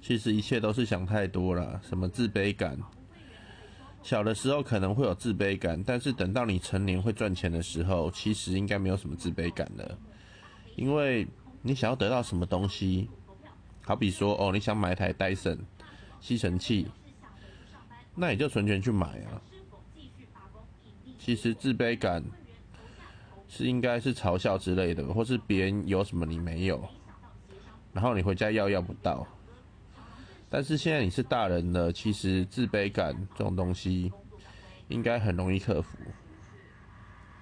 其实一切都是想太多了，什么自卑感。小的时候可能会有自卑感，但是等到你成年会赚钱的时候，其实应该没有什么自卑感了，因为你想要得到什么东西，好比说哦，你想买一台戴森吸尘器，那你就存钱去买啊。其实自卑感是应该是嘲笑之类的，或是别人有什么你没有，然后你回家要要不到。但是现在你是大人了，其实自卑感这种东西应该很容易克服。